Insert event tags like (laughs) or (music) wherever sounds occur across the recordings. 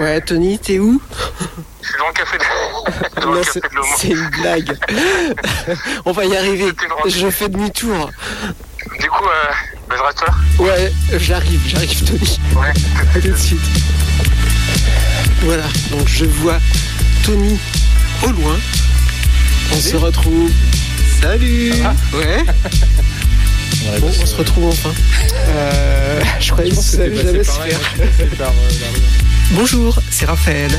Ouais, Tony, t'es où? Je suis dans le café de, (laughs) dans Non, le c'est café de l'Homo. c'est une blague. (laughs) On va y arriver. Je fais demi-tour. Du coup, euh, je reste là. Ouais, j'arrive, j'arrive, Tony. Ouais. À tout de suite. Voilà, donc je vois Tony au loin. On se retrouve. Salut Ouais Bon, on se retrouve enfin. (laughs) Euh, je croyais que ça allait jamais se faire. Bonjour, c'est Raphaël.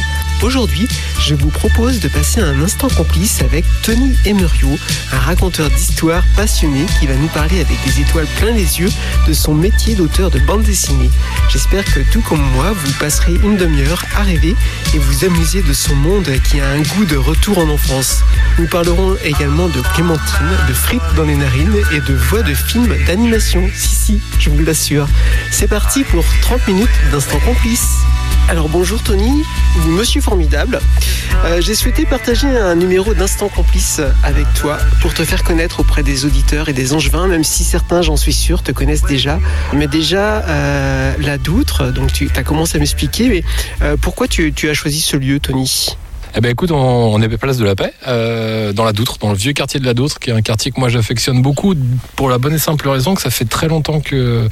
Aujourd'hui, je vous propose de passer un instant complice avec Tony Emerio, un raconteur d'histoires passionné qui va nous parler avec des étoiles plein les yeux de son métier d'auteur de bande dessinée. J'espère que tout comme moi, vous passerez une demi-heure à rêver et vous amuser de son monde qui a un goût de retour en enfance. Nous parlerons également de Clémentine, de frites dans les narines et de voix de films d'animation. Si, si, je vous l'assure. C'est parti pour 30 minutes d'instant complice. Alors bonjour Tony, Monsieur Formidable. Euh, J'ai souhaité partager un numéro d'instant complice avec toi pour te faire connaître auprès des auditeurs et des angevins, même si certains, j'en suis sûr, te connaissent déjà. Mais déjà, euh, la Doutre, donc tu as commencé à m'expliquer, mais euh, pourquoi tu as choisi ce lieu, Tony? Eh ben écoute, on, on est place de la Paix, euh, dans la Doutre, dans le vieux quartier de la Doutre, qui est un quartier que moi j'affectionne beaucoup, pour la bonne et simple raison que ça fait très longtemps que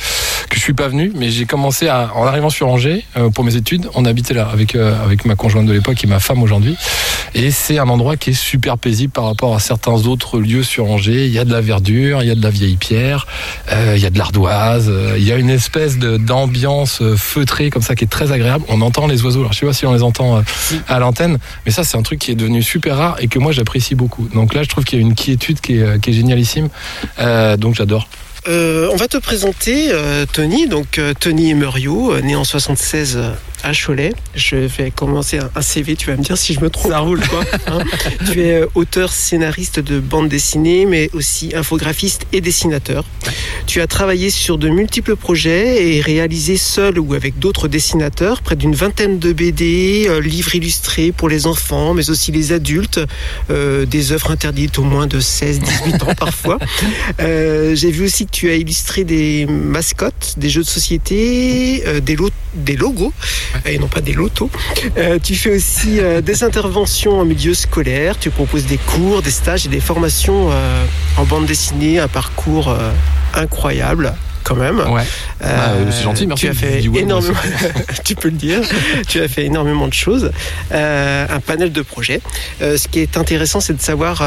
que je suis pas venu, mais j'ai commencé à, en arrivant sur Angers euh, pour mes études, on habitait là avec euh, avec ma conjointe de l'époque et ma femme aujourd'hui, et c'est un endroit qui est super paisible par rapport à certains autres lieux sur Angers. Il y a de la verdure, il y a de la vieille pierre, il y a de l'ardoise, il y a une espèce d'ambiance feutrée comme ça qui est très agréable. On entend les oiseaux, alors je sais pas si on les entend à l'antenne, mais ça c'est un truc qui est devenu super rare et que moi j'apprécie beaucoup. Donc là je trouve qu'il y a une quiétude qui est, génialissime, Euh, donc j'adore. Euh, on va te présenter euh, Tony, donc Tony Emerio, né en 76 euh, à Cholet. Je vais commencer un, un CV, tu vas me dire si je me trompe. Ça roule quoi. (laughs) tu es euh, auteur, scénariste de bande dessinée, mais aussi infographiste et dessinateur. Tu as travaillé sur de multiples projets et réalisé seul ou avec d'autres dessinateurs près d'une vingtaine de BD, euh, livres illustrés pour les enfants, mais aussi les adultes, euh, des œuvres interdites au moins de 16-18 ans (laughs) parfois. Euh, J'ai vu aussi que tu as illustré des mascottes, des jeux de société, des, lo- des logos, et non pas des lotos. Euh, tu fais aussi euh, des interventions en milieu scolaire, tu proposes des cours, des stages et des formations euh, en bande dessinée, un parcours incroyable quand même. Ouais. Euh, Ah, c'est gentil, merci. Tu as fait ouais, énormément, (laughs) tu peux le dire. Tu as fait énormément de choses, euh, un panel de projets. Euh, ce qui est intéressant, c'est de savoir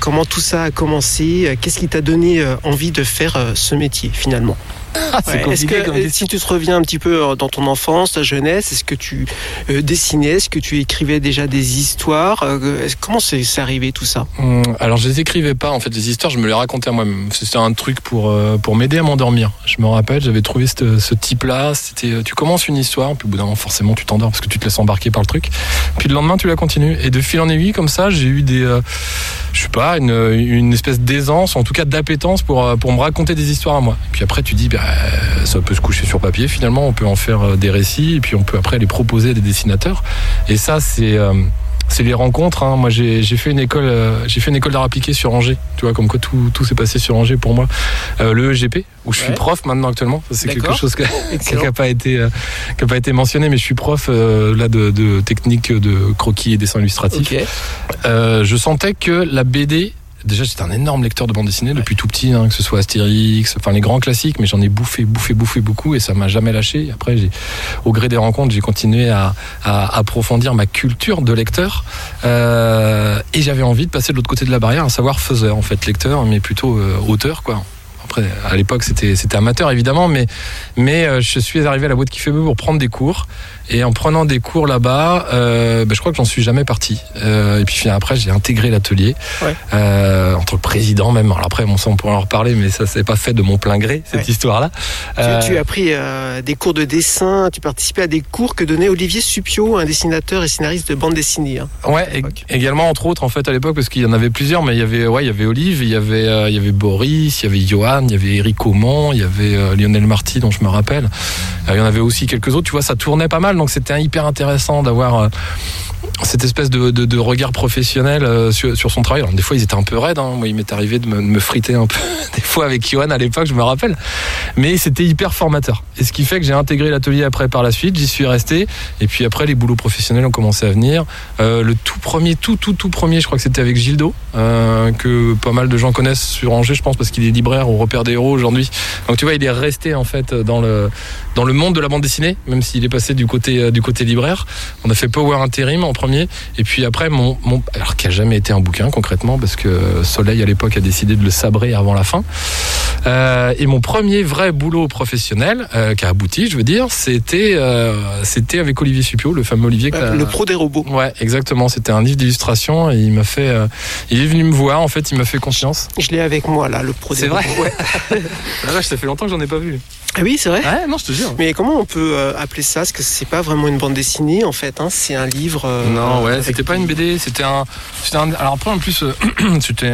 comment tout ça a commencé. Qu'est-ce qui t'a donné envie de faire ce métier finalement? Ah, c'est Ouais, Est-ce compliqué que euh, si tu te reviens un petit peu euh, dans ton enfance, ta jeunesse, est-ce que tu euh, dessinais, est-ce que tu écrivais déjà des histoires? Euh, est-ce- Comment c'est arrivé tout ça? Hum, Alors je les écrivais pas en fait les histoires, je me les racontais à moi-même. C'était un truc pour euh, pour m'aider à m'endormir. Je me rappelle, j'avais trouvé ce, ce type-là. C'était euh, tu commences une histoire, puis au bout d'un moment forcément tu t'endors parce que tu te laisses embarquer par le truc. Puis le lendemain tu la continues. Et de fil en aiguille comme ça, j'ai eu des euh, je sais pas une, une espèce d'aisance, en tout cas d'appétence pour euh, pour me raconter des histoires à moi. Puis après tu dis bah ça peut se coucher sur papier finalement, on peut en faire euh, des récits et puis on peut après les proposer à des dessinateurs. Et ça c'est euh, c'est les rencontres. hein. Moi, j'ai fait une école, euh, j'ai fait une école d'art appliqué sur Angers. Tu vois, comme quoi tout, tout s'est passé sur Angers pour moi. Euh, le EGP, où je suis Ouais. prof maintenant actuellement. C'est quelque chose (laughs) qui n'a pas été, euh, qui a pas été mentionné, mais je suis prof euh, là de, de technique de croquis et dessin illustratif. Euh, je sentais que la BD. Déjà, j'étais un énorme lecteur de bande dessinée depuis tout petit, hein, que ce soit Astérix, enfin les grands classiques, mais j'en ai bouffé, bouffé, bouffé beaucoup et ça m'a jamais lâché. Après, j'ai, au gré des rencontres, j'ai continué à, à approfondir ma culture de lecteur euh, et j'avais envie de passer de l'autre côté de la barrière, à savoir faiseur en fait, lecteur, mais plutôt euh, auteur quoi. Après, à l'époque, c'était amateur évidemment, mais mais euh, je suis arrivé à la boîte qui fait pour prendre des cours. Et en prenant des cours là-bas, euh, ben, je crois que j'en suis jamais parti. Euh, et puis après, j'ai intégré l'atelier Ouais. euh, en tant que président même. Alors après, bon, ça on pourra en reparler, mais ça c'est pas fait de mon plein gré cette Ouais. histoire-là. Tu, tu as pris des cours de dessin, tu participais à des cours que donnait Olivier Supio, un dessinateur et scénariste de bande dessinée. hein. Ouais, également entre autres en fait à l'époque parce qu'il y en avait plusieurs, mais il y avait ouais, il y avait Olive, il y avait il y avait Boris, il y avait Johan, il y avait Eric Aumont, il y avait Lionel Marty dont je me rappelle. Il y en avait aussi quelques autres. Tu vois, ça tournait pas mal, donc c'était hyper intéressant d'avoir euh, cette espèce de, de, de regard professionnel euh, sur, sur, son travail. Alors, des fois, ils étaient un peu raides. Hein. Moi, il m'est arrivé de me, de me, friter un peu, (laughs) des fois avec Johan à l'époque, je me rappelle. Mais c'était hyper formateur. Et ce qui fait que j'ai intégré l'atelier après par la suite. J'y suis resté. Et puis après, les boulots professionnels ont commencé à venir. Euh, le tout premier, tout, tout, tout premier, je crois que c'était avec Gildo, euh, que pas mal de gens connaissent sur Angers, je pense, parce qu'il est libraire au repère des héros aujourd'hui. Donc, tu vois, il est resté en fait dans le, dans le monde de la bande dessinée, même s'il est passé du côté, euh, du côté libraire. On a fait Power Interim en Et puis après, mon, mon alors qui a jamais été un bouquin concrètement, parce que Soleil à l'époque a décidé de le sabrer avant la fin. Euh, et mon premier vrai boulot professionnel euh, qui a abouti, je veux dire, c'était euh, c'était avec Olivier Supio, le fameux Olivier. Euh, le pro des robots. Ouais, exactement. C'était un livre d'illustration et il m'a fait, euh, il est venu me voir. En fait, il m'a fait confiance. Je l'ai avec moi là, le pro des robots. C'est vrai. Ouais. (laughs) la vache, ça fait longtemps que j'en ai pas vu. Ah oui, c'est vrai. Ouais, non, je te jure. Mais comment on peut euh, appeler ça? Parce que c'est pas vraiment une bande dessinée en fait. Hein c'est un livre. Euh, non, ouais, c'était pas une BD. C'était un, c'était un. Alors après, en plus, euh, (clears throat) c'était.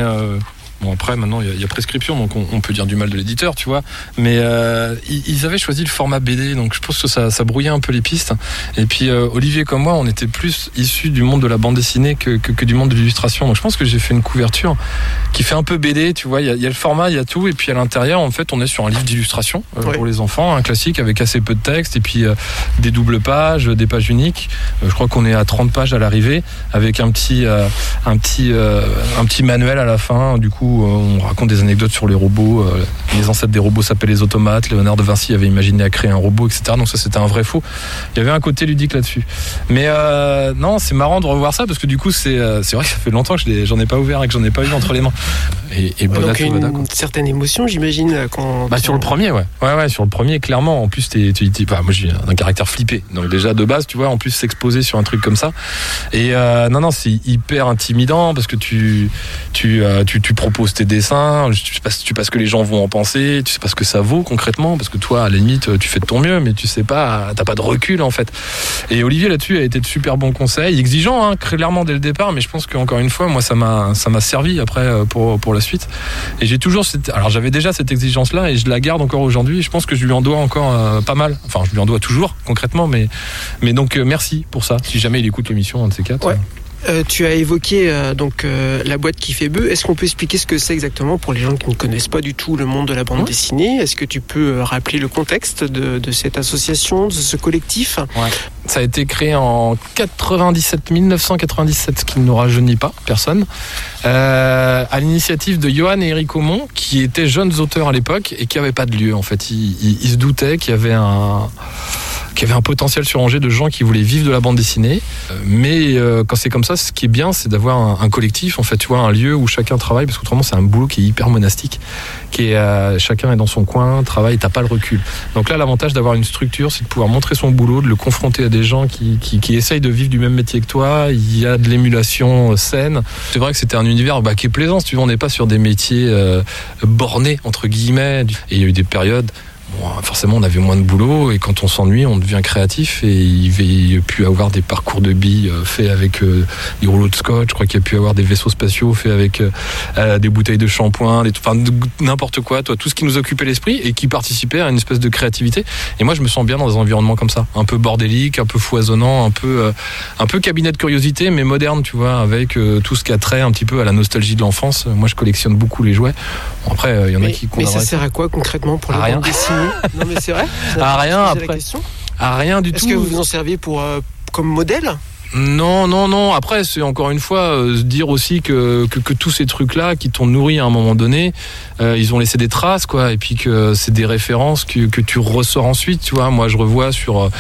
Euh, Bon après maintenant il y, y, a prescription donc on, on, peut dire du mal de l'éditeur tu vois. Mais euh, ils, avaient choisi le format BD donc je pense que ça, ça brouillait un peu les pistes. Et puis euh, Olivier comme moi on était plus issus du monde de la bande dessinée que, que, que du monde de l'illustration. Donc je pense que j'ai fait une couverture qui fait un peu BD tu vois. Il y, y, a le format il y a tout. Et puis à l'intérieur en fait on est sur un livre d'illustration euh, pour les enfants un classique avec assez peu de texte et puis euh, des doubles pages des pages uniques. Je crois qu'on est à 30 pages à l'arrivée avec un petit un petit un petit manuel à la fin du coup on raconte des anecdotes sur les robots. Les ancêtres des robots s'appellent les automates. Léonard de Vinci avait imaginé à créer un robot, etc. Donc ça, c'était un vrai faux. Il y avait un côté ludique là-dessus. Mais euh, non, c'est marrant de revoir ça parce que du coup, c'est c'est vrai que ça fait longtemps que j'en ai pas ouvert et que j'en ai pas eu entre les mains. Et, et ouais, donc une Boda, certaine émotion, j'imagine, quand. Bah, sur le premier, ouais. Ouais, ouais, sur le premier, clairement. En plus, tu bah, moi, j'ai un caractère flippé. Donc déjà de base, tu vois, en plus s'exposer sur un truc comme ça. Et euh, non, non, c'est hyper intimidant parce que tu tu, euh, tu, tu proposes tes dessins, tu sais, pas, ce que les gens vont en penser, tu sais pas ce que ça vaut concrètement, parce que toi, à la limite, tu fais de ton mieux, mais tu sais pas, t'as pas de recul en fait. Et Olivier là-dessus a été de super bons conseils, exigeant, hein, clairement dès le départ, mais je pense qu'encore une fois, moi, ça m'a, ça m'a servi après pour, pour la suite. Et j'ai toujours cette, alors j'avais déjà cette exigence-là et je la garde encore aujourd'hui. Je pense que je lui en dois encore euh, pas mal. Enfin, je lui en dois toujours concrètement, mais, mais donc euh, merci pour ça. Si jamais il écoute l'émission, un de ces quatre. Euh, tu as évoqué euh, donc euh, la boîte qui fait bœuf. Est-ce qu'on peut expliquer ce que c'est exactement pour les gens qui ne connaissent pas du tout le monde de la bande ouais. dessinée? Est-ce que tu peux rappeler le contexte de, de, cette association, de ce collectif? Ouais. Ça a été créé en 97, 1997, ce qui ne nous rajeunit pas, personne, à l'initiative de Johan et Eric Aumont, qui étaient jeunes auteurs à l'époque et qui n'avaient pas de lieu. En fait, ils, ils, ils se doutaient qu'il y avait un qu'il y avait un potentiel sur de gens qui voulaient vivre de la bande dessinée. Mais euh, quand c'est comme ça, ce qui est bien, c'est d'avoir un, collectif, en fait, tu vois, un lieu où chacun travaille, parce qu'autrement, c'est un boulot qui est hyper monastique, qui est euh, chacun est dans son coin, travaille, t'as pas le recul. Donc là, l'avantage d'avoir une structure, c'est de pouvoir montrer son boulot, de le confronter à des gens qui, qui, essayent de vivre du même métier que toi. Il y a de l'émulation saine. C'est vrai que c'était un univers bah, qui est plaisant, si tu veux, on n'est pas sur des métiers euh, bornés entre guillemets. Et il y a eu des périodes Bon, forcément, on avait moins de boulot et quand on s'ennuie, on devient créatif et il y a pu avoir des parcours de billes faits avec euh, des rouleaux de scotch. Je crois qu'il y a pu avoir des vaisseaux spatiaux faits avec euh, des bouteilles de shampoing, des, enfin n'importe quoi, toi, tout ce qui nous occupait l'esprit et qui participait à une espèce de créativité. Et moi, je me sens bien dans des environnements comme ça, un peu bordélique, un peu foisonnant, un peu, euh, un peu cabinet de curiosité, mais moderne, tu vois, avec euh, tout ce qui a trait un petit peu à la nostalgie de l'enfance. Moi, je collectionne beaucoup les jouets. Bon, après, il y en mais, a qui. Mais ça sert à quoi concrètement pour non mais c'est vrai. (laughs) À rien après. À rien du tout. Est-ce que vous en servez pour euh, comme modèle? Non, non, non. Après, c'est encore une fois euh, dire aussi que, que, que tous ces trucs-là qui t'ont nourri à un moment donné, euh, ils ont laissé des traces, quoi. Et puis que c'est des références que, que tu ressors ensuite, tu vois. Moi, je revois sur.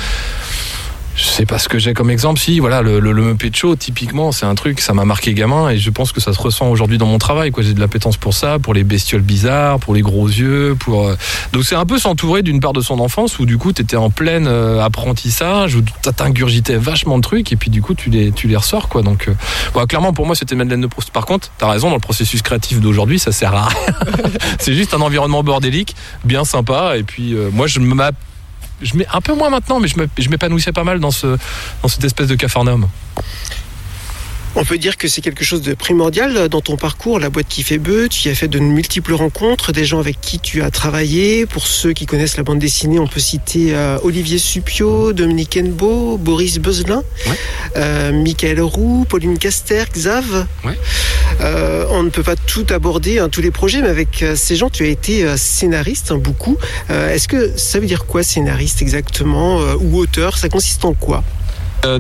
Je sais pas ce que j'ai comme exemple. Si, voilà, le, le, typiquement, c'est un truc, ça m'a marqué gamin et je pense que ça se ressent aujourd'hui dans mon travail. Quoi. J'ai de l'appétence pour ça, pour les bestioles bizarres, pour les gros yeux. pour euh, Donc c'est un peu s'entourer d'une part de son enfance où du coup, tu étais en plein euh, apprentissage, où t'ingurgitais vachement de trucs et puis du coup, tu les, tu les ressors. Quoi. Donc, euh... clairement, pour moi, c'était Madeleine de Proust. Par contre, t'as raison, dans le processus créatif d'aujourd'hui, ça sert à rien. (laughs) c'est juste un environnement bordélique, bien sympa. Et puis, moi, je m'appelle je mets un peu moins maintenant, mais je m'épanouissais pas mal dans, ce, dans cette espèce de cafarnaum. On peut dire que c'est quelque chose de primordial dans ton parcours, la boîte qui fait bœuf. Tu y as fait de multiples rencontres, des gens avec qui tu as travaillé. Pour ceux qui connaissent la bande dessinée, on peut citer euh, Olivier Supio, Dominique Enbeau, Boris Beuzelin, Ouais. euh, Michael Roux, Pauline Caster, Xav. Ouais. Euh, on ne peut pas tout aborder, hein, tous les projets, mais avec euh, ces gens, tu as été euh, scénariste, hein, beaucoup. Est-ce que ça veut dire quoi, scénariste exactement, ou auteur? Ça consiste en quoi?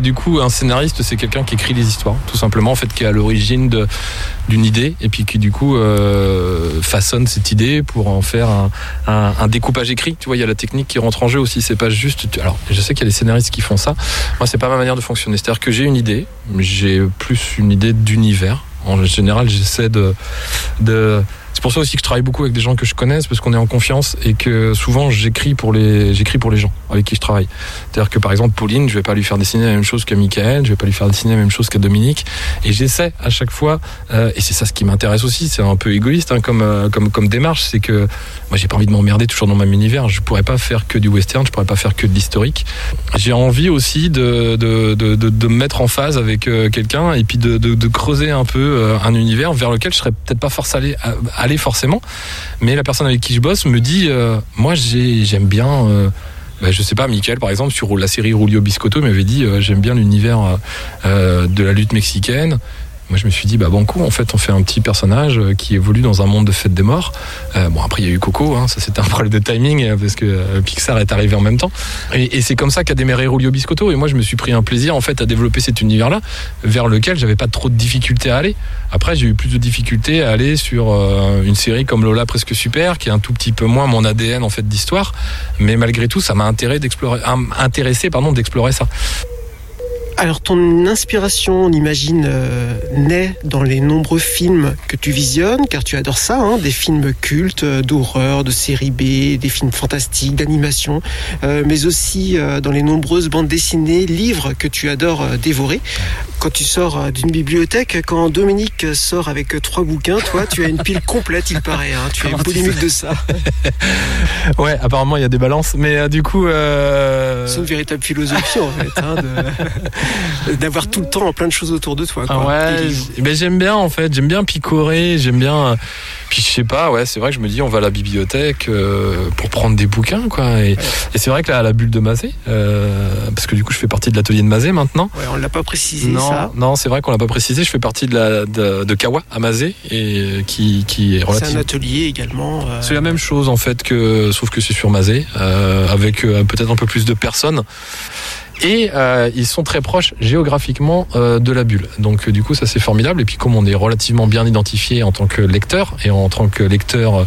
Du coup, un scénariste, c'est quelqu'un qui écrit les histoires, tout simplement, en fait, qui est à l'origine d'une idée, et puis qui, du coup, façonne cette idée pour en faire un, découpage écrit. Tu vois, il y a la technique qui rentre en jeu aussi. C'est pas juste. Alors, je sais qu'il y a des scénaristes qui font ça. Moi, c'est pas ma manière de fonctionner. C'est-à-dire que j'ai une idée, j'ai plus une idée d'univers. En général, j'essaie de, c'est pour ça aussi que je travaille beaucoup avec des gens que je connaisse parce qu'on est en confiance et que souvent j'écris pour les j'écris pour les gens avec qui je travaille. C'est-à-dire que par exemple Pauline, je vais pas lui faire dessiner la même chose qu'à Michael, je vais pas lui faire dessiner la même chose qu'à Dominique et j'essaie à chaque fois euh, et c'est ça ce qui m'intéresse aussi, c'est un peu égoïste hein, comme euh, comme comme démarche, c'est que moi j'ai pas envie de m'emmerder toujours dans mon univers, je pourrais pas faire que du western, je pourrais pas faire que de l'historique. J'ai envie aussi de de, de, de, de me mettre en phase avec euh, quelqu'un et puis de, de, creuser un peu euh, un univers vers lequel je serais peut-être pas forcé aller, forcément, mais la personne avec qui je bosse me dit euh, moi j'ai j'aime bien euh, bah, je sais pas, Michael par exemple sur la série Rulio Biscotto m'avait dit euh, j'aime bien l'univers de la lutte mexicaine. Moi je me suis dit bah banco en fait on fait un petit personnage euh, qui évolue dans un monde de fête des morts. Euh, bon après il y a eu Coco, hein, ça c'était un (laughs) problème de timing euh, parce que euh, Pixar est arrivé en même temps. Et, c'est comme ça qu'a démarré Rulio Biscotto et moi je me suis pris un plaisir en fait à développer cet univers là vers lequel j'avais pas trop de difficultés à aller. Après j'ai eu plus de difficultés à aller sur une série comme Lola presque super qui est un tout petit peu moins mon ADN en fait d'histoire, mais malgré tout ça m'a intéressé d'explorer intéressé pardon d'explorer ça. Alors ton inspiration, on imagine, euh, naît dans les nombreux films que tu visionnes, car tu adores ça, hein, des films cultes, euh, d'horreur, de série B, des films fantastiques, d'animation, euh, mais aussi euh, dans les nombreuses bandes dessinées, livres que tu adores dévorer. Quand tu sors d'une bibliothèque, quand Dominique sort avec trois bouquins, toi, tu as une pile complète, il paraît. Hein, tu Comment tu polémique de ça. (laughs) Ouais, apparemment il y a des balances, mais euh, du coup. Euh... C'est une véritable philosophie, en fait, hein, de- (laughs) d'avoir tout le temps plein de choses autour de toi. Ah ouais, j- ben j'aime bien en fait, j'aime bien picorer, j'aime bien. euh, Puis je sais pas, ouais, c'est vrai que je me dis on va à la bibliothèque euh, pour prendre des bouquins quoi. Et, et c'est vrai que là, la bulle de Mazé, euh, parce que du coup je fais partie de l'atelier de Mazé maintenant. Ouais, on l'a pas précisé non, ça. non, c'est vrai qu'on l'a pas précisé. Je fais partie de la de, de Kawa à Mazé et qui qui est C'est un relativement. atelier également. euh, C'est la même chose en fait que sauf que c'est sur Mazé avec peut-être un peu plus de personnes. Et euh, ils sont très proches géographiquement euh, de la bulle. Donc euh, du coup ça c'est formidable. Et puis comme on est relativement bien identifié en tant que lecteur et en tant que lecteur euh,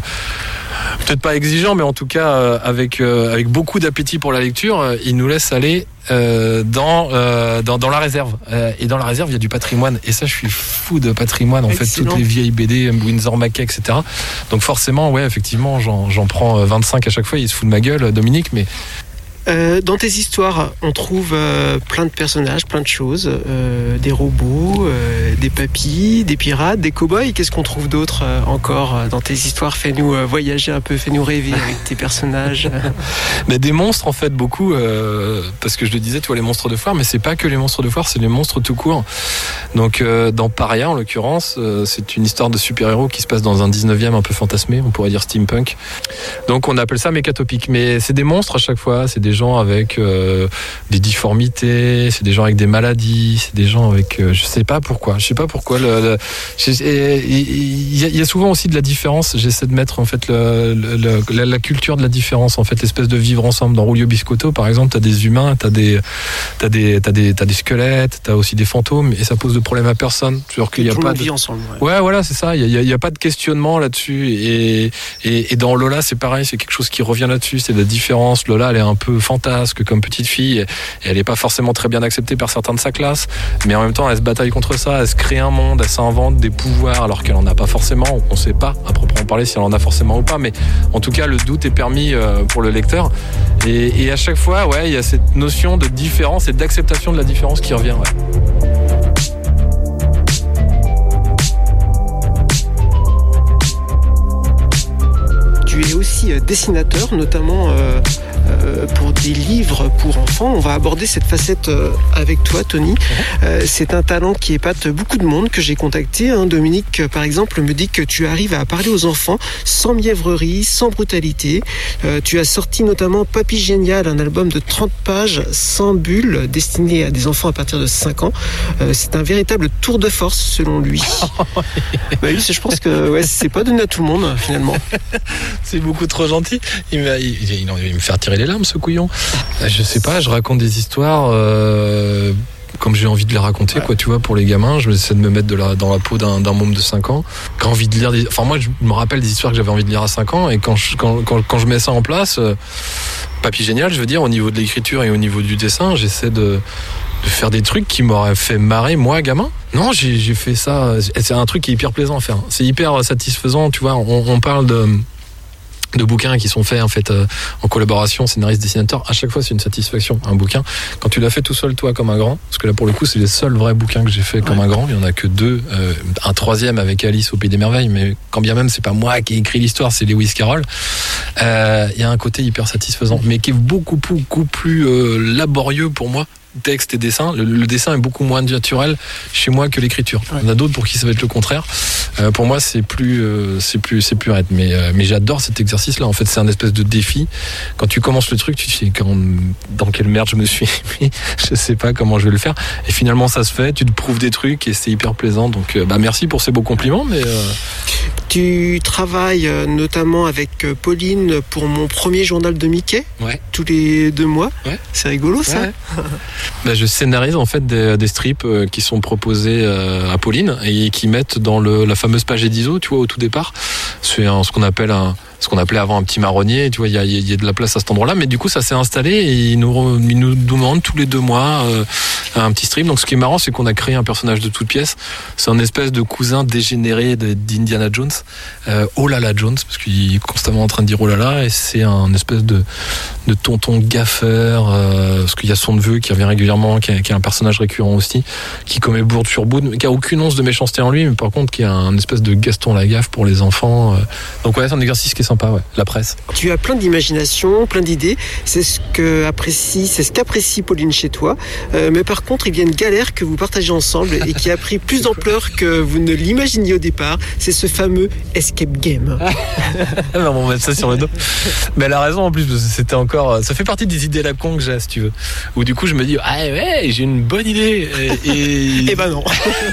peut-être pas exigeant, mais en tout cas euh, avec euh, avec beaucoup d'appétit pour la lecture, euh, ils nous laissent aller euh, dans, euh, dans dans la réserve. Euh, et dans la réserve il y a du patrimoine. Et ça je suis fou de patrimoine. En fait toutes les vieilles BD, Windsor Mackay, etc. Donc forcément ouais effectivement j'en j'en prends euh, 25 à chaque fois. Il se fout de ma gueule Dominique, mais euh, dans tes histoires, on trouve euh, plein de personnages, plein de choses, euh, des robots, des papis, des pirates, des cow-boys. Qu'est-ce qu'on trouve d'autre encore dans tes histoires? Fais-nous voyager un peu, fais-nous rêver avec tes personnages. (laughs) Mais des monstres en fait beaucoup parce que je le disais tu vois les monstres de foire mais c'est pas que les monstres de foire c'est les monstres tout court donc dans Paria en l'occurrence c'est une histoire de super-héros qui se passe dans un 19e un peu fantasmé on pourrait dire steampunk donc on appelle ça mécatopique mais c'est des monstres à chaque fois c'est des gens avec euh, des difformités c'est des gens avec des maladies c'est des gens avec euh, je sais pas pourquoi je sais pas pourquoi le, il y, a- y souvent aussi de la différence j'essaie de mettre en fait le- le- le- la, la culture de la différence en fait l'espèce de vivre ensemble dans Rulio Biscotto par exemple t'as des humains t'as des t'as des t'as des t'as des squelettes t'as aussi des fantômes et ça pose de problème à personne c'est-à-dire qu'il y a pas de ensemble. ouais. Ouais, voilà, c'est ça. Il n'y a, il y a pas de questionnement là-dessus. Et, et, et dans Lola, c'est pareil, c'est quelque chose qui revient là-dessus. C'est la différence. Lola, elle est un peu fantasque comme petite fille. Et elle n'est pas forcément très bien acceptée par certains de sa classe. Mais en même temps, elle se bataille contre ça. Elle se crée un monde. Elle s'invente des pouvoirs alors qu'elle en a pas forcément. On ne sait pas, à proprement parler, si elle en a forcément ou pas. Mais en tout cas, le doute est permis euh, pour le lecteur. Et, à chaque fois, ouais, il y a cette notion de différence et d'acceptation de la différence qui revient. Tu es aussi euh, dessinateur, notamment euh, pour des livres pour enfants. On va aborder cette facette euh, avec toi, Tony. Euh, c'est un talent qui épate beaucoup de monde que j'ai contacté. hein. Dominique, euh, par exemple, me dit que tu arrives à parler aux enfants sans mièvrerie, sans brutalité. Euh, tu as sorti notamment Papy Génial, un album de 30 pages sans bulles, destiné à des enfants à partir de 5 ans. Euh, c'est un véritable tour de force, selon lui. (laughs) bah oui, c'est- je pense que ouais, c'est pas donné à tout le monde, finalement. (laughs) C'est beaucoup trop gentil. Il il, il- il me fait retirer les larmes, ce couillon. Euh, Je sais pas, je raconte des histoires euh, comme j'ai envie de les raconter, quoi, tu vois, pour les gamins. Je essaie de me mettre de la, dans la peau d'un môme de 5 ans. A envie de lire des. Enfin, moi, je me rappelle des histoires que j'avais envie de lire à 5 ans, et quand je, quand, quand, quand je mets ça en place, euh, papy génial, je veux dire, au niveau de l'écriture et au niveau du dessin, j'essaie de de faire des trucs qui m'auraient fait marrer moi gamin non j'ai j'ai fait ça c'est un truc qui est hyper plaisant à faire c'est hyper satisfaisant tu vois on, on parle de de bouquins qui sont faits en fait euh, en collaboration scénariste dessinateur à chaque fois c'est une satisfaction un bouquin. Quand tu l'as fait tout seul toi comme un grand parce que là pour le coup c'est les seuls vrais bouquins que j'ai fait comme un grand il y en a que deux euh, un troisième avec Alice au pays des merveilles mais quand bien même c'est pas moi qui ai écrit l'histoire c'est Lewis Carroll Euh, il y a un côté hyper satisfaisant mais qui est beaucoup beaucoup plus euh, laborieux pour moi texte et dessin le, le dessin est beaucoup moins naturel chez moi que l'écriture il y en a d'autres pour qui ça va être le contraire euh, pour moi, c'est plus, euh, c'est plus, c'est plus raide. Mais, euh, mais j'adore cet exercice-là. En fait, c'est un espèce de défi. Quand tu commences le truc, tu te dis quand, dans quelle merde je me suis (laughs) mis. je sais pas comment je vais le faire. Et finalement, ça se fait. Tu te prouves des trucs et c'est hyper plaisant. Donc, bah, merci pour ces beaux compliments. Mais Tu travailles notamment avec Pauline pour mon premier journal de Mickey, Ouais. tous les deux mois. Ouais. C'est rigolo ça. Ouais. (laughs) bah, je scénarise en fait des, strips euh, qui sont proposés euh, à Pauline et qui mettent dans le, la fameuse page Edizo, tu vois, au tout départ. C'est ce qu'on appelle un ce qu'on appelait avant un petit marronnier, tu vois, il y a, y a de la place à cet endroit-là, mais du coup ça s'est installé et ils nous, ils nous demandent tous les deux mois euh, un petit strip. Donc ce qui est marrant, c'est qu'on a créé un personnage de toute pièce. C'est un espèce de cousin dégénéré d'Indiana Jones, euh, là Jones, parce qu'il est constamment en train de dire là, et c'est un espèce de, de tonton gaffeur, euh, parce qu'il y a son neveu qui revient régulièrement, qui est, est un personnage récurrent aussi, qui commet bourde sur bourde, qui a aucune once de méchanceté en lui, mais par contre qui a un espèce de Gaston Lagaffe pour les enfants. euh. Donc ouais, c'est un exercice qui est sympa, ouais. La presse. Tu as plein d'imagination, plein d'idées. C'est ce que apprécie, c'est ce qu'apprécie Pauline chez toi. Euh, mais par contre, il y a une galère que vous partagez ensemble et qui a pris (laughs) plus d'ampleur que vous ne l'imaginiez au départ. C'est ce fameux escape game. (laughs) Mais on va mettre ça sur le dos. Mais elle a raison en plus, parce que c'était encore. Ça fait partie des idées la con que j'ai, si tu veux. Où du coup, je me dis, ah ouais, j'ai une bonne idée. Et, et- (laughs) Eh ben non.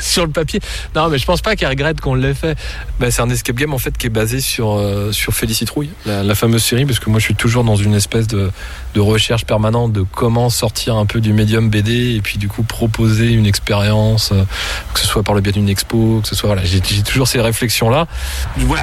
sur le papier. Non, mais je pense pas qu'elle regrette qu'on l'ait fait. Bah, c'est un escape game en fait qui est basé sur euh, sur Félicitrouille, la, la fameuse série, parce que moi je suis toujours dans une espèce de, recherche permanente de comment sortir un peu du médium BD et puis du coup proposer une expérience, euh, que ce soit par le biais d'une expo, que ce soit voilà, j'ai toujours ces réflexions là.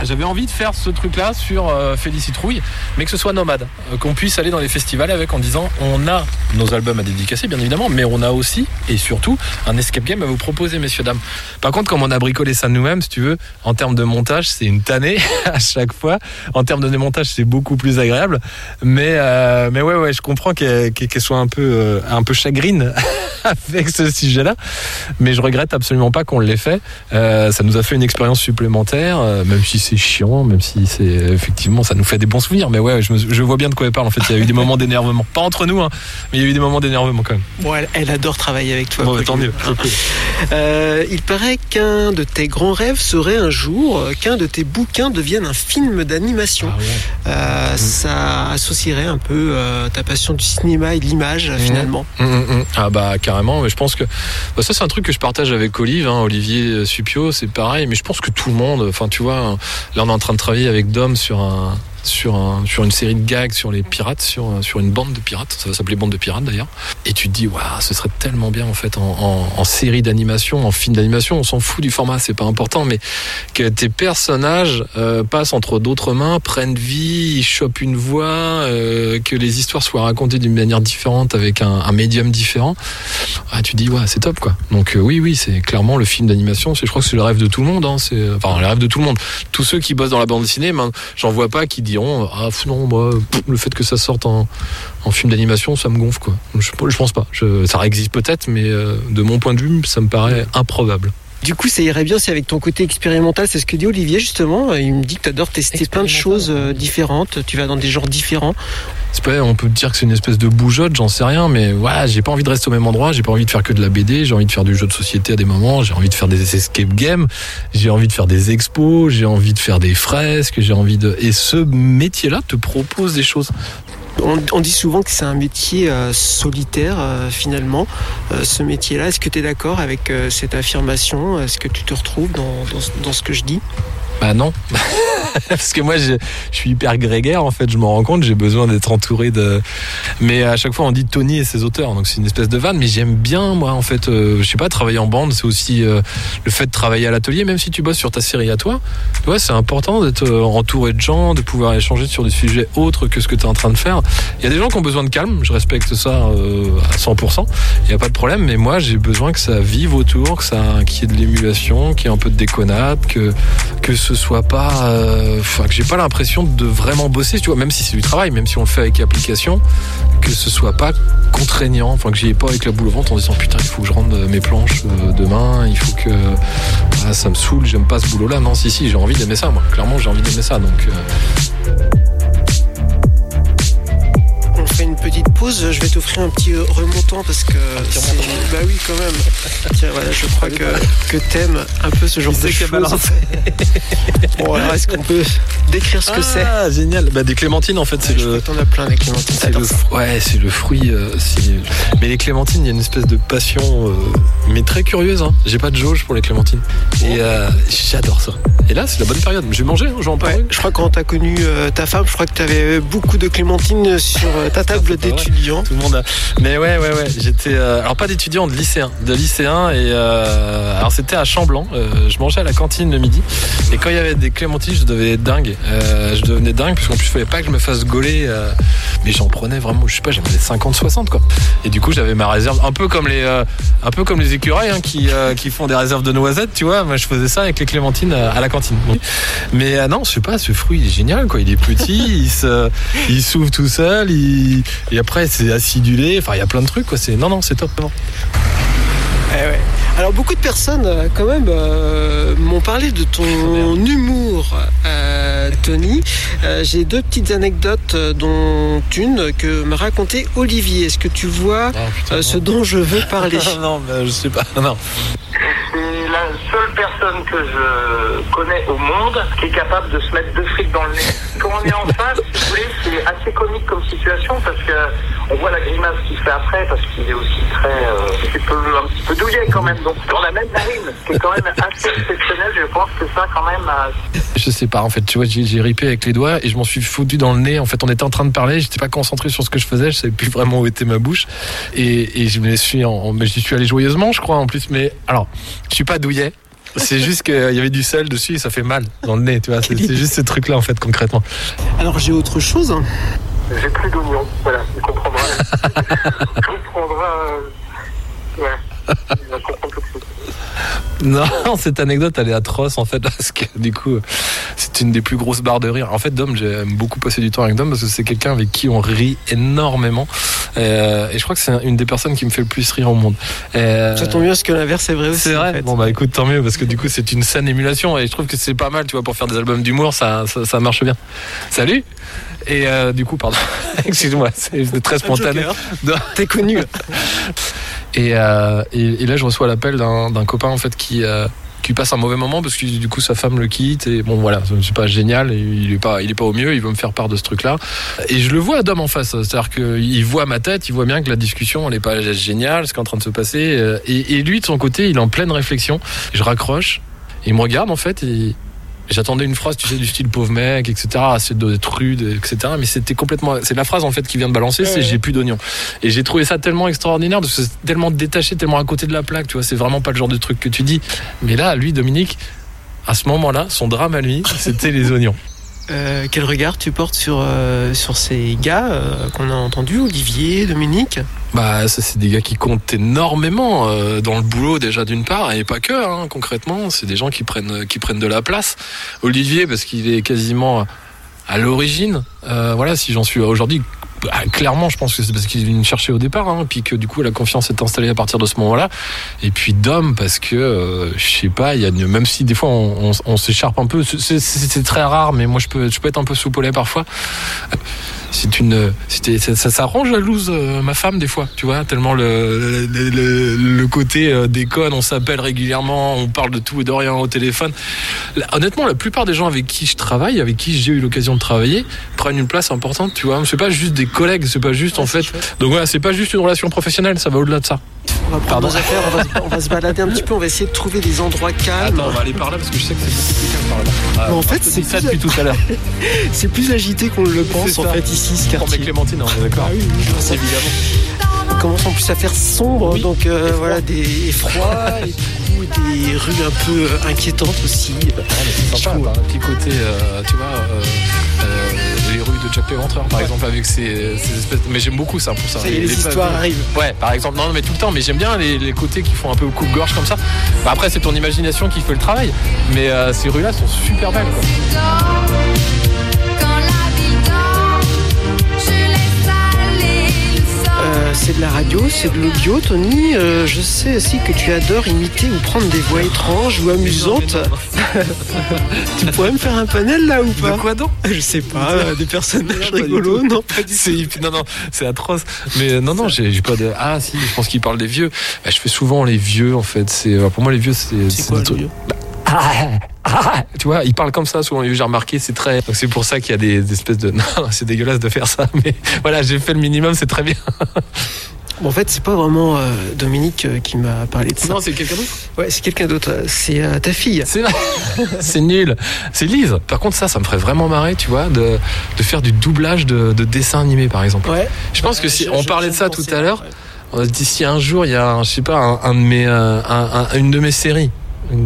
J'avais envie de faire ce truc là sur euh, Félicitrouille, mais que ce soit nomade, euh, qu'on puisse aller dans les festivals avec en disant on a nos albums à dédicacer bien évidemment, mais on a aussi et surtout un escape game à vous proposer, messieurs, dames. Par contre, comme on a bricolé ça nous-mêmes, si tu veux, en termes de montage, c'est une tannée (laughs) à chaque fois. En termes de démontage, c'est beaucoup plus agréable. Mais, euh, mais ouais, ouais, je comprends qu'elle soit un peu, euh, un peu chagrine (laughs) avec ce sujet-là. Mais je regrette absolument pas qu'on l'ait fait. Euh, ça nous a fait une expérience supplémentaire, même si c'est chiant, même si c'est effectivement, ça nous fait des bons souvenirs. Mais ouais, je, me- je vois bien de quoi elle parle. En fait, il y a eu des moments d'énervement, pas entre nous, hein, mais il y a eu des moments d'énervement quand même. Bon, elle, elle adore travailler avec toi. Bon, bah, tant mieux. Il paraît qu'un de tes grands rêves serait un jour qu'un de tes bouquins devienne un film d'animation. Ah ouais. Euh, Ça associerait un peu euh, ta passion du cinéma et de l'image Mhm. finalement. Hum, hum. Ah bah carrément, mais je pense que bah, ça c'est un truc que je partage avec Olive, hein, Olivier Supio, c'est pareil, mais je pense que tout le monde, enfin tu vois, là on est en train de travailler avec Dom sur un sur, un, sur une série de gags sur les pirates, sur, sur une bande de pirates, ça va s'appeler bande de pirates d'ailleurs. Et tu te dis, waouh, ce serait tellement bien en fait en, série d'animation, en film d'animation, on s'en fout du format, c'est pas important, mais que tes personnages euh, passent entre d'autres mains, prennent vie, chopent une voix, euh, que les histoires soient racontées d'une manière différente avec un, médium différent. Ah, tu dis, ouais, c'est top quoi. Donc euh, oui, oui, c'est clairement le film d'animation. Je crois que c'est le rêve de tout le monde. Hein, c'est, enfin, le rêve de tout le monde. Tous ceux qui bossent dans la bande dessinée, j'en vois pas qui ah non, moi, le fait que ça sorte en, film d'animation, ça me gonfle quoi. Je, je pense pas. Ça existe peut-être, mais euh, de mon point de vue, ça me paraît improbable. Du coup, ça irait bien, c'est avec ton côté expérimental, c'est ce que dit Olivier justement. Il me dit que tu adores tester plein de choses euh, différentes, tu vas dans des genres différents. C'est pas, on peut dire que c'est une espèce de bougeotte, j'en sais rien, mais ouais, j'ai pas envie de rester au même endroit, j'ai pas envie de faire que de la BD, j'ai envie de faire du jeu de société à des moments, j'ai envie de faire des escape games, j'ai envie de faire des expos, j'ai envie de faire des fresques, j'ai envie de. Et ce métier-là te propose des choses. On, dit souvent que c'est un métier euh, solitaire euh, finalement, euh, ce métier-là. Est-ce que tu es d'accord avec cette affirmation? Est-ce que tu te retrouves dans, dans ce que je dis? Bah non, (laughs) parce que moi je, suis hyper grégaire en fait, je m'en rends compte, j'ai besoin d'être entouré de... Mais à chaque fois on dit Tony et ses auteurs, donc c'est une espèce de vanne, mais j'aime bien moi en fait, euh, je sais pas, travailler en bande, c'est aussi euh, le fait de travailler à l'atelier, même si tu bosses sur ta série à toi, ouais, c'est important d'être euh, entouré de gens, de pouvoir échanger sur des sujets autres que ce que tu es en train de faire. Il y a des gens qui ont besoin de calme, je respecte ça à 100%, il n'y a pas de problème, mais moi j'ai besoin que ça vive autour, que ça qu'il y ait de l'émulation, qu'il y ait un peu de déconnade, que, que soit pas, euh, enfin que j'ai pas l'impression de vraiment bosser, tu vois, même si c'est du travail, même si on le fait avec application, que ce soit pas contraignant, enfin que j'y ai pas avec la boule au ventre en disant putain il faut que je rende mes planches euh, demain, il faut que ah, ça me saoule, j'aime pas ce boulot-là. Non, si si, j'ai envie d'aimer ça, moi. Clairement, j'ai envie d'aimer ça, donc. Euh, une petite pause. Je vais t'offrir un petit remontant parce que c'est... Bah oui, quand même. Tiens, voilà, je crois que, que t'aimes un peu ce genre de choses. (laughs) bon, alors est-ce qu'on peut décrire ce que c'est Ah, génial. Bah, des clémentines, en fait, c'est le. T'en as plein, des clémentines. C'est le... Ouais, c'est le fruit. Euh, mais les clémentines, il y a une espèce de passion, euh, mais très curieuse. Hein. J'ai pas de jauge pour les clémentines. Et euh, j'adore ça. Et là, c'est la bonne période. J'ai mangé, hein, j'en parle. je crois que quand t'as connu ta femme, je crois que t'avais beaucoup de clémentines sur ta table d'étudiant. Tout le monde a. Mais ouais, ouais, ouais. J'étais. Euh, alors, pas d'étudiant, de lycéen. De lycéen. Et euh, alors, c'était à Chamblanc. Euh, je mangeais à la cantine le midi. Et quand il y avait des clémentines, je devenais dingue. je devenais dingue, parce qu'en plus, il fallait pas que je me fasse gauler. mais j'en prenais vraiment, je sais pas, j'avais 50, 60, quoi. Et du coup, j'avais ma réserve. Un peu comme les, un peu comme les écureuils hein, qui, qui font des réserves de noisettes, tu vois. Moi, je faisais ça avec les clémentines à la cantine. Mais non, je sais pas, ce fruit, il est génial, quoi. Il est petit, il s'ouvre tout seul, il, et après, c'est acidulé. Enfin, il y a plein de trucs. Quoi. C'est... Non, non, c'est top. Eh Alors beaucoup de personnes euh, quand même euh, m'ont parlé de ton humour, euh, Tony. j'ai deux petites anecdotes, dont une que m'a raconté Olivier. Est-ce que tu vois ah, ce dont je veux parler? (laughs) Non, mais je sais pas. Non personne que je connais au monde qui est capable de se mettre deux fric dans le nez. Quand on est en face, si vous voulez, c'est assez comique comme situation parce que on voit la grimace qu'il fait après parce qu'il est aussi très euh, un, petit peu, un douillet quand même. Donc on a même narine, qui est quand même assez exceptionnel. Je pense que ça quand même. Je sais pas en fait. Tu vois, j'ai ripé avec les doigts et je m'en suis foutu dans le nez. En fait, on était en train de parler. J'étais pas concentré sur ce que je faisais. Je savais plus vraiment où était ma bouche et, je me suis mais j'y suis allé joyeusement, je crois en plus. Mais alors, je suis pas douillet. C'est juste qu'il y avait du sel dessus et ça fait mal dans le nez, tu vois. C'est juste ce truc-là, en fait, concrètement. Alors, j'ai autre chose. J'ai plus d'oignons, voilà, il comprendra. il (laughs) comprendra. Euh, ouais, il va comprendre tout de suite. (laughs) Non, cette anecdote, elle est atroce en fait, parce que du coup, c'est une des plus grosses barres de rire. En fait, Dom, j'aime beaucoup passer du temps avec Dom parce que c'est quelqu'un avec qui on rit énormément. Euh, et je crois que c'est une des personnes qui me fait le plus rire au monde. Euh, ça tombe mieux parce que l'inverse est vrai aussi. C'est vrai. Bon, bah écoute, tant mieux parce que du coup, c'est une saine émulation et je trouve que c'est pas mal, tu vois, pour faire des albums d'humour, ça, ça, marche bien. Salut! Et euh, du coup, pardon, (laughs) excuse-moi, c'est très spontané. T'es connu. (laughs) Euh, et, et, là, je reçois l'appel d'un copain en fait qui euh, qui passe un mauvais moment parce que du coup sa femme le quitte et bon voilà c'est pas génial et il est pas il est pas au mieux il veut me faire part de ce truc là et je le vois Dom en face. C'est à dire qu'il voit ma tête il voit bien que la discussion elle est pas géniale ce qui est en train de se passer euh, et, et lui de son côté il est en pleine réflexion. Je raccroche il me regarde en fait et J'attendais une phrase, tu sais, du style pauvre mec, etc. C'est de rude, etc. Mais c'était complètement, c'est la phrase en fait qui vient de balancer, c'est j'ai plus d'oignons. Et j'ai trouvé ça tellement extraordinaire parce que c'est tellement détaché, tellement à côté de la plaque, tu vois. C'est vraiment pas le genre de truc que tu dis. Mais là, lui, Dominique, à ce moment-là, son drame à lui, c'était les oignons. Euh, quel regard tu portes sur, euh, sur ces gars euh, qu'on a entendus, Olivier, Dominique? Bah, ça, c'est des gars qui comptent énormément dans le boulot, déjà d'une part, et pas que, hein, concrètement. C'est des gens qui prennent, qui prennent de la place. Olivier, parce qu'il est quasiment à l'origine. voilà, si j'en suis aujourd'hui, bah, clairement, je pense que c'est parce qu'il est venu chercher au départ, hein, puis que du coup la confiance est installée à partir de ce moment-là. Et puis d'homme parce que euh, je sais pas, y a même si des fois on, s'écharpe un peu, c'est- très rare, mais moi je peux je peux être un peu soupolé parfois. C'est une, ça, ça, ça rend jalouse euh, ma femme des fois, tu vois, tellement le, le, le- le côté euh, déconne, on s'appelle régulièrement, on parle de tout et de rien au téléphone. Là, honnêtement, la plupart des gens avec qui je travaille, avec qui j'ai eu l'occasion de travailler, prennent une place importante, tu vois. C'est pas juste des collègues, c'est pas juste en fait. Donc voilà, c'est pas juste une relation professionnelle, ça va au-delà de ça. On va prendre Pardon. nos affaires, on va, se- on va se balader un petit peu, on va essayer de trouver des endroits calmes. Attends, on va aller par là parce que je sais que c'est calme par là. En Ah, fait, c'est ça depuis tout à l'heure. (laughs) C'est plus agité qu'on le pense en fait ici, ce mes quartier. Clémentine, on est d'accord. Ah oui, oui, évidemment. On commence en plus à faire sombre, Oui. donc euh, voilà, des et froid, (laughs) et des rues un peu euh, inquiétantes aussi. Ah, c'est sympa, un petit côté, euh, tu vois, euh, euh, les rues de Jack l'Éventreur, par exemple, avec ces, ces espèces. Mais j'aime beaucoup ça pour ça. Les histoires arrivent. Ouais, par exemple, non, mais tout le temps, mais j'aime bien les, les côtés qui font un peu coupe-gorge comme ça. Bah, après, c'est ton imagination qui fait le travail, mais euh, ces rues-là sont super belles. Quoi. C'est de la radio, c'est de l'audio, Tony. Euh, je sais aussi que tu adores imiter ou prendre des voix étranges ou amusantes. (laughs) Tu pourrais me faire un panel là ou pas? De quoi donc? Je sais pas, euh, des personnages du rigolos, non? Pas du non non c'est atroce. Mais euh, non non j'ai pas de ah si je pense qu'il parle des vieux. Bah, je fais souvent les vieux en fait. C'est pour moi les vieux c'est C'est quoi Ah, (laughs) ah, tu vois, ils parlent comme ça souvent. J'ai remarqué, c'est très. Donc c'est pour ça qu'il y a des, des espèces de. (laughs) Non, c'est dégueulasse de faire ça, (laughs) mais voilà, j'ai fait le minimum, c'est très bien. En fait, c'est pas vraiment euh, Dominique euh, qui m'a parlé de ça. Non, c'est quelqu'un d'autre? Ouais, c'est quelqu'un d'autre. C'est euh, ta fille. C'est c'est nul. C'est Lise. Par contre, ça, ça me ferait vraiment marrer, tu vois, de, de faire du doublage de, de dessins animés, par exemple. Ouais. Je pense que si Je- on je- parlait de ça pensais, tout à l'heure, ouais. Euh, D'ici un jour, il y a, un, je sais pas, un, un de mes, euh, un- un- une de mes séries,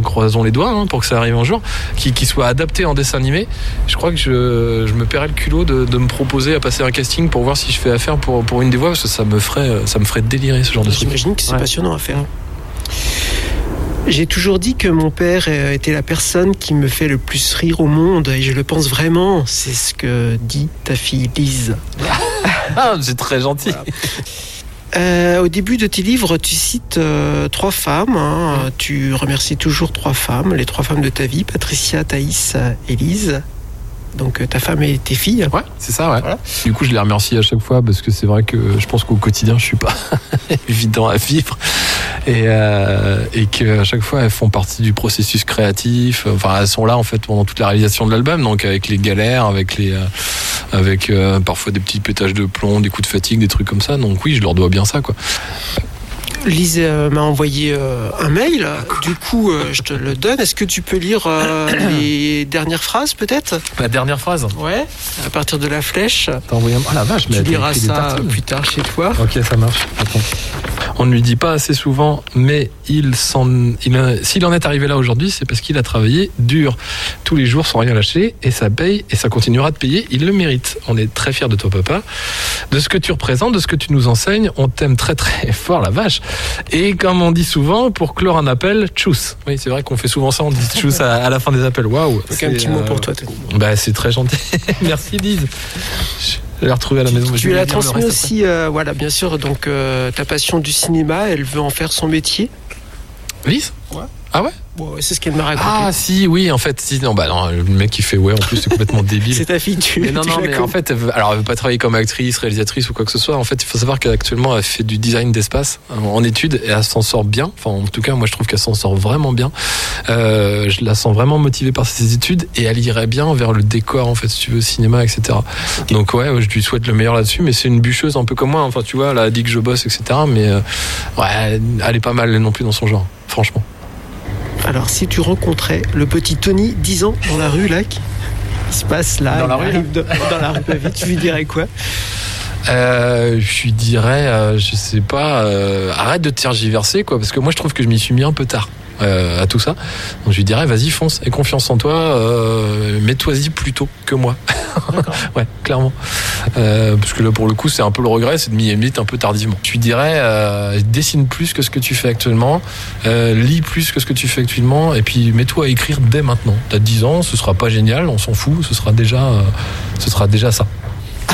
croisons les doigts hein, pour que ça arrive un jour, qui, qui soit adaptée en dessin animé. Je crois que je, je me paierais le culot de, de me proposer à passer un casting pour voir si je fais affaire pour, pour une des voix, parce que ça me ferait, ça me ferait délirer ce genre de truc. J'imagine que c'est Ouais. passionnant à faire. J'ai toujours dit que mon père euh, était la personne qui me fait le plus rire au monde et je le pense vraiment. C'est ce que dit ta fille Lise. (laughs) Ah, c'est très gentil. Euh, au début de tes livres, tu cites euh, trois femmes. hein. Tu remercies toujours trois femmes, les trois femmes de ta vie Patricia, Thaïs et Lise. Donc euh, ta femme et tes filles. Ouais, c'est ça, ouais. Voilà. Du coup, je les remercie à chaque fois parce que c'est vrai que je pense qu'au quotidien, je suis pas (laughs) évident à vivre et, euh, et qu'à chaque fois, elles font partie du processus créatif. Enfin, elles sont là en fait pendant toute la réalisation de l'album, donc avec les galères, avec les, euh, avec euh, parfois des petits pétages de plomb, des coups de fatigue, des trucs comme ça. Donc oui, je leur dois bien ça, quoi. Lise euh, m'a envoyé euh, un mail. Du coup, euh, je te le donne. Est-ce que tu peux lire (clears throat) les dernières phrases peut-être? La dernière phrase? Ouais. À partir de la flèche. T'as envoyé un... Oh la vache, mais Tu liras ça plus tard chez toi. Ok, ça marche. Attends. On ne lui dit pas assez souvent, mais il s'en, s'il en est arrivé là aujourd'hui, c'est parce qu'il a travaillé dur tous les jours sans rien lâcher et ça paye et ça continuera de payer. Il le mérite. On est très fiers de toi, papa, de ce que tu représentes, de ce que tu nous enseignes. On t'aime très très fort, la vache. Et comme on dit souvent, pour clore un appel, tchuss. Oui, c'est vrai qu'on fait souvent ça. On dit tchuss à, à la fin des appels. Waouh. Donc un C'est, petit mot euh, pour toi, Tony. Bah, c'est très gentil. (laughs) Merci, Lise. Je vais la retrouver à la maison. Tu vais l'as transmis aussi, euh, voilà, bien sûr, donc euh, ta passion du cinéma, elle veut en faire son métier? Lise Ouais. Ah ouais Bon, c'est ce qu'elle m'a raconté. Ah si oui en fait si non bah non le mec qui fait ouais en plus c'est complètement débile. (laughs) c'est ta fille, tu Mais non tu non mais en fait elle veut, alors elle veut pas travailler comme actrice réalisatrice ou quoi que ce soit. En fait il faut savoir qu'actuellement elle fait du design d'espace en- en études et elle s'en sort bien. Enfin en tout cas moi je trouve qu'elle s'en sort vraiment bien. Euh, je la sens vraiment motivée par ses études et elle irait bien vers le décor en fait si tu veux cinéma etc donc ouais je lui souhaite le meilleur là-dessus mais c'est une bûcheuse un peu comme moi. Enfin tu vois elle a dit que je bosse etc mais euh, ouais elle est pas mal non plus dans son genre franchement Alors, si tu rencontrais le petit Tony, 10 ans, dans la rue, là, qui qui se passe là, Dans la rue, arrive de- dans la rue tu lui dirais quoi? Euh, je lui dirais, euh, je sais pas, euh, arrête de tergiverser, quoi, parce que moi je trouve que je m'y suis mis un peu tard. Euh, à tout ça, donc je lui dirais vas-y fonce, aie confiance en toi, euh, mets-toi-y plus tôt que moi. (laughs) ouais, clairement. Euh, parce que là pour le coup c'est un peu le regret, c'est de m'y mettre un peu tardivement. Je lui dirais dessine plus que ce que tu fais actuellement, lis plus que ce que tu fais actuellement, et puis mets-toi à écrire dès maintenant. T'as 10 ans, ce sera pas génial, on s'en fout, ce sera déjà, ce sera déjà ça.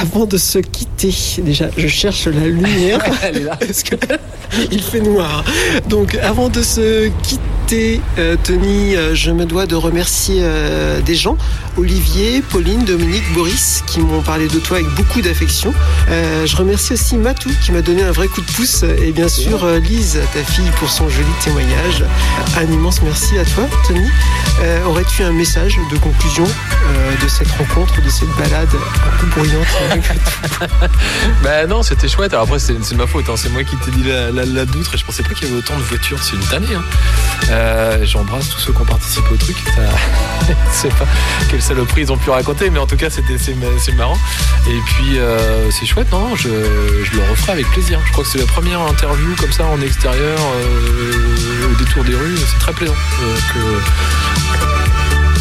Avant de se quitter, déjà, je cherche la lumière. (laughs) Elle est là. Parce que (laughs) il fait noir. Donc, avant de se quitter, euh, Tony, euh, je me dois de remercier euh, des gens Olivier, Pauline, Dominique, Boris, qui m'ont parlé de toi avec beaucoup d'affection. Je remercie aussi Matou, qui m'a donné un vrai coup de pouce, et bien sûr Lise, ta fille, pour son joli témoignage. Un immense merci à toi, Tony. Aurais-tu un message de conclusion de cette rencontre, de cette balade un peu bruyante (laughs) Bah non, c'était chouette. Alors après, c'est ma faute. hein. C'est moi qui t'ai dit la, la, la doutre et je pensais pas qu'il y avait autant de voitures. C'est une. Hein. Euh, J'embrasse tous ceux qui ont participé au truc. Ça- (laughs) Je sais pas quelle saloperie ils ont pu raconter, mais en tout cas, c'était c'est ma- c'est marrant. Et puis, euh, c'est chouette. Non, je, je le referai avec plaisir. Je crois que c'est la première interview comme ça en extérieur, euh, au détour des rues. C'est très plaisant.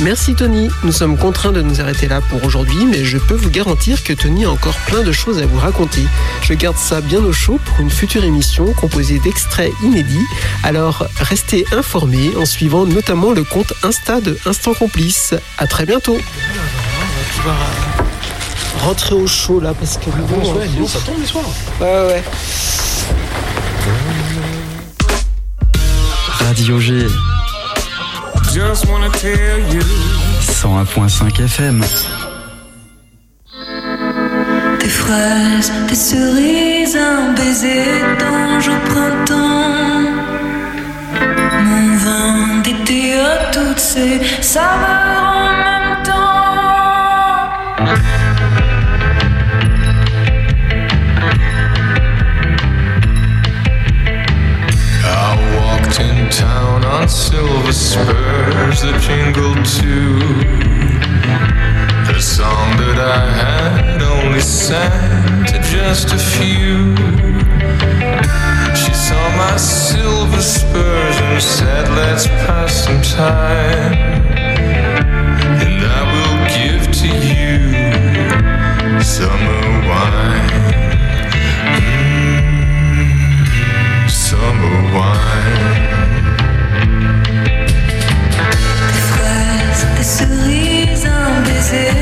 Merci Tony, nous sommes contraints de nous arrêter là pour aujourd'hui, mais je peux vous garantir que Tony a encore plein de choses à vous raconter. Je garde ça bien au chaud pour une future émission composée d'extraits inédits, alors restez informés en suivant notamment le compte Insta de Instant Complice. À très bientôt. On va pouvoir rentrer au chaud là parce que bon, Ouais, ça tombe les soirs. ouais, ouais. Radio G Just wanna tell you 101.5 FM. Des fraises, des cerises, un baiser d'ange au printemps. Mon vin d'été à toutes ces saveurs silver spurs that jingled too. The song that I had only sang to just a few. She saw my silver spurs and said, Let's pass some time. Un